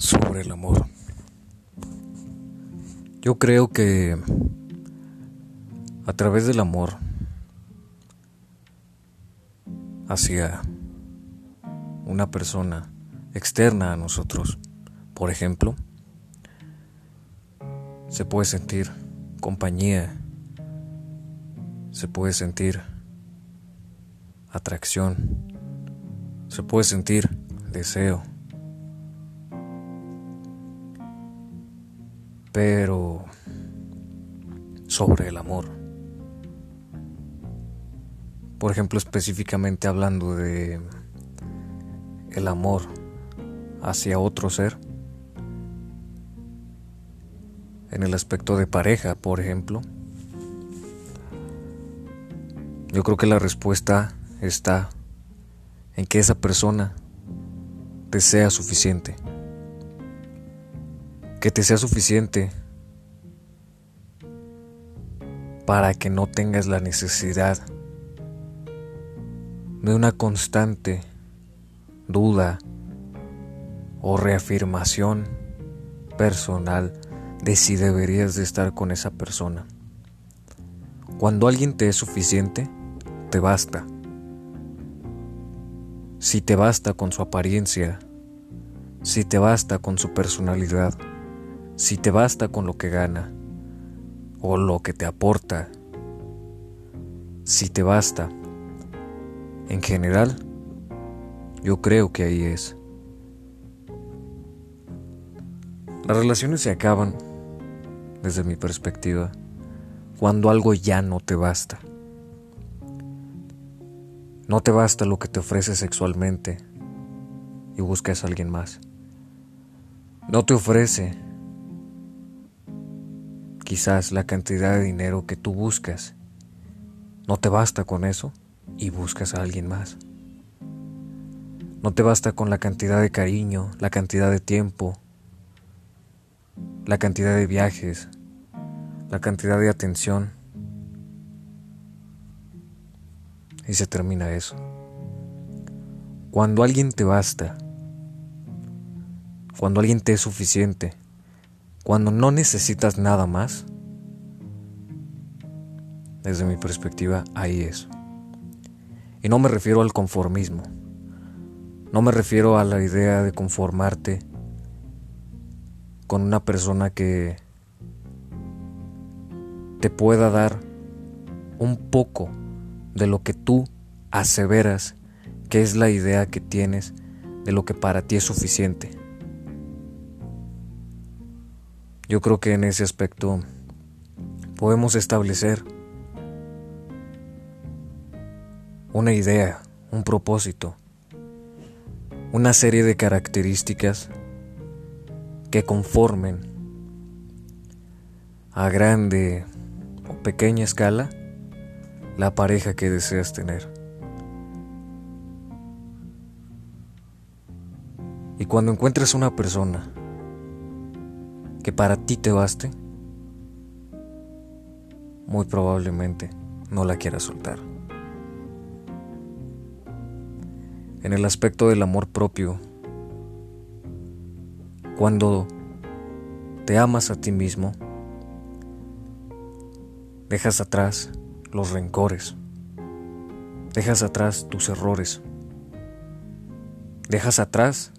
sobre el amor. Yo creo que a través del amor hacia una persona externa a nosotros, por ejemplo, se puede sentir compañía, se puede sentir atracción, se puede sentir deseo. Pero sobre el amor. Por ejemplo, específicamente hablando de el amor hacia otro ser. En el aspecto de pareja, por ejemplo. Yo creo que la respuesta está en que esa persona te sea suficiente. Que te sea suficiente para que no tengas la necesidad de una constante duda o reafirmación personal de si deberías de estar con esa persona. Cuando alguien te es suficiente, te basta. Si te basta con su apariencia, si te basta con su personalidad, si te basta con lo que gana o lo que te aporta, si te basta, en general, yo creo que ahí es. Las relaciones se acaban, desde mi perspectiva, cuando algo ya no te basta. No te basta lo que te ofrece sexualmente y buscas a alguien más. No te ofrece quizás la cantidad de dinero que tú buscas. No te basta con eso y buscas a alguien más. No te basta con la cantidad de cariño, la cantidad de tiempo, la cantidad de viajes, la cantidad de atención y se termina eso. Cuando alguien te basta, cuando alguien te es suficiente, cuando no necesitas nada más, desde mi perspectiva, ahí es. Y no me refiero al conformismo, no me refiero a la idea de conformarte con una persona que te pueda dar un poco de lo que tú aseveras que es la idea que tienes de lo que para ti es suficiente. Yo creo que en ese aspecto podemos establecer una idea, un propósito, una serie de características que conformen a grande o pequeña escala la pareja que deseas tener. Y cuando encuentres una persona que para ti te baste, muy probablemente no la quieras soltar. En el aspecto del amor propio, cuando te amas a ti mismo, dejas atrás los rencores, dejas atrás tus errores, dejas atrás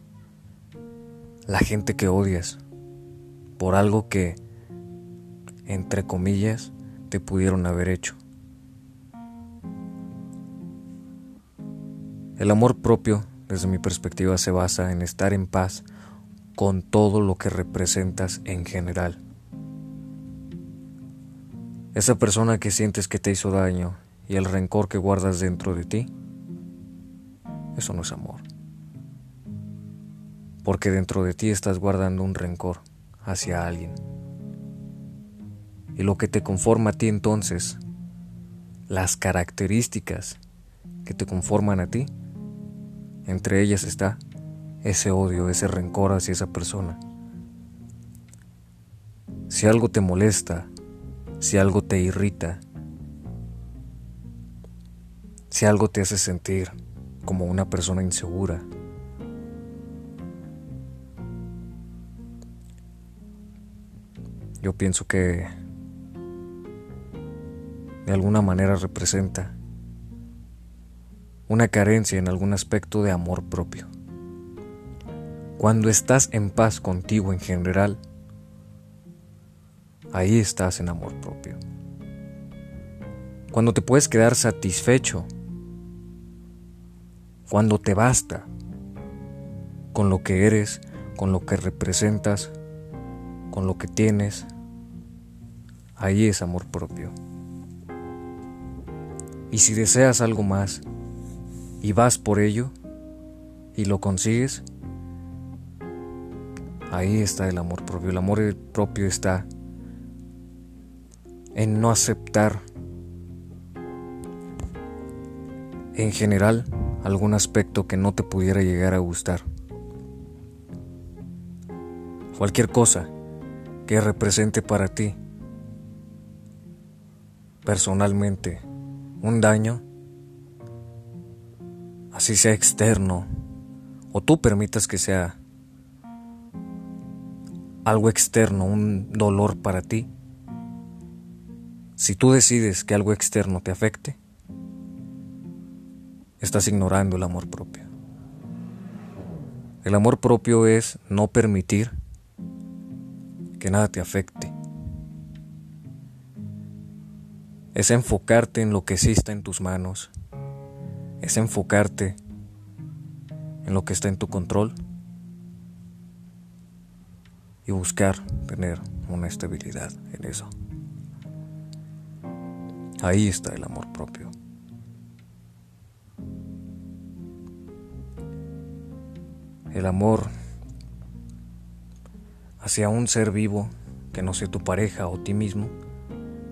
la gente que odias por algo que, entre comillas, te pudieron haber hecho. El amor propio, desde mi perspectiva, se basa en estar en paz con todo lo que representas en general. Esa persona que sientes que te hizo daño y el rencor que guardas dentro de ti, eso no es amor. Porque dentro de ti estás guardando un rencor hacia alguien. Y lo que te conforma a ti entonces, las características que te conforman a ti, entre ellas está ese odio, ese rencor hacia esa persona. Si algo te molesta, si algo te irrita, si algo te hace sentir como una persona insegura, yo pienso que de alguna manera representa una carencia en algún aspecto de amor propio. Cuando estás en paz contigo en general, ahí estás en amor propio. Cuando te puedes quedar satisfecho, cuando te basta con lo que eres, con lo que representas, con lo que tienes, ahí es amor propio. Y si deseas algo más y vas por ello y lo consigues, ahí está el amor propio. El amor propio está en no aceptar en general algún aspecto que no te pudiera llegar a gustar. Cualquier cosa que represente para ti personalmente un daño, así sea externo, o tú permitas que sea algo externo, un dolor para ti, si tú decides que algo externo te afecte, estás ignorando el amor propio. El amor propio es no permitir que nada te afecte. es enfocarte en lo que sí está en tus manos, es enfocarte en lo que está en tu control y buscar tener una estabilidad en eso. Ahí está el amor propio. El amor hacia un ser vivo que no sea tu pareja o ti mismo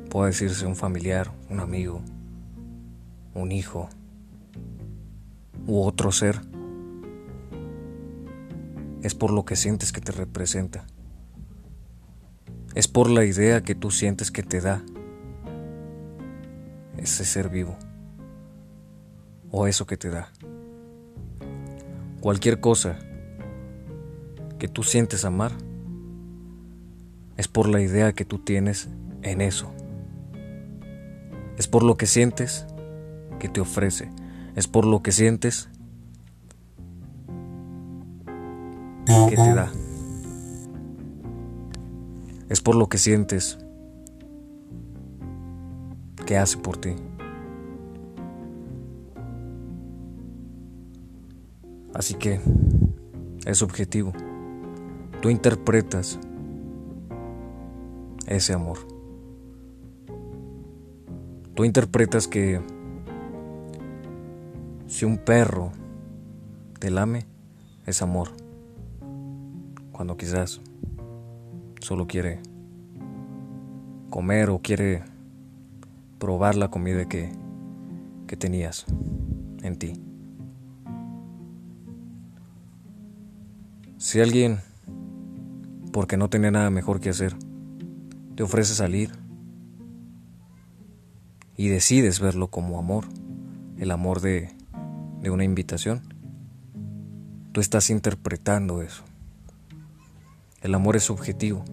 Puede decirse un familiar, un amigo, un hijo u otro ser. Es por lo que sientes que te representa. Es por la idea que tú sientes que te da ese ser vivo o eso que te da. Cualquier cosa que tú sientes amar es por la idea que tú tienes en eso. Es por lo que sientes que te ofrece. Es por lo que sientes que te da. Es por lo que sientes que hace por ti. Así que es objetivo. Tú interpretas ese amor. Tú interpretas que si un perro te lame, es amor. Cuando quizás solo quiere comer o quiere probar la comida que, que tenías en ti. Si alguien, porque no tiene nada mejor que hacer, te ofrece salir, y decides verlo como amor, el amor de, de una invitación, tú estás interpretando eso. El amor es subjetivo.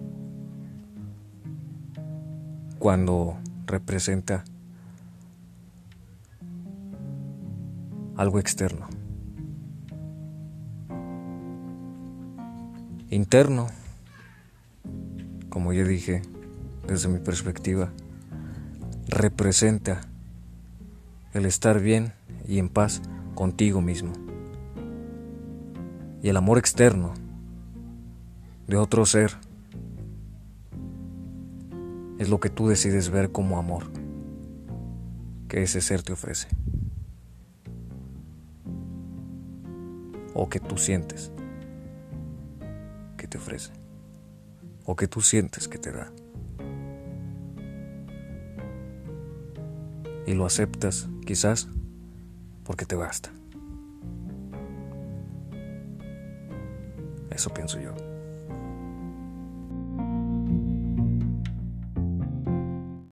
Cuando representa algo externo. Interno, como ya dije, desde mi perspectiva, representa el estar bien y en paz contigo mismo. Y el amor externo de otro ser es lo que tú decides ver como amor que ese ser te ofrece. O que tú sientes que te ofrece. O que tú sientes que te da. Y lo aceptas, quizás, porque te basta. Eso pienso yo.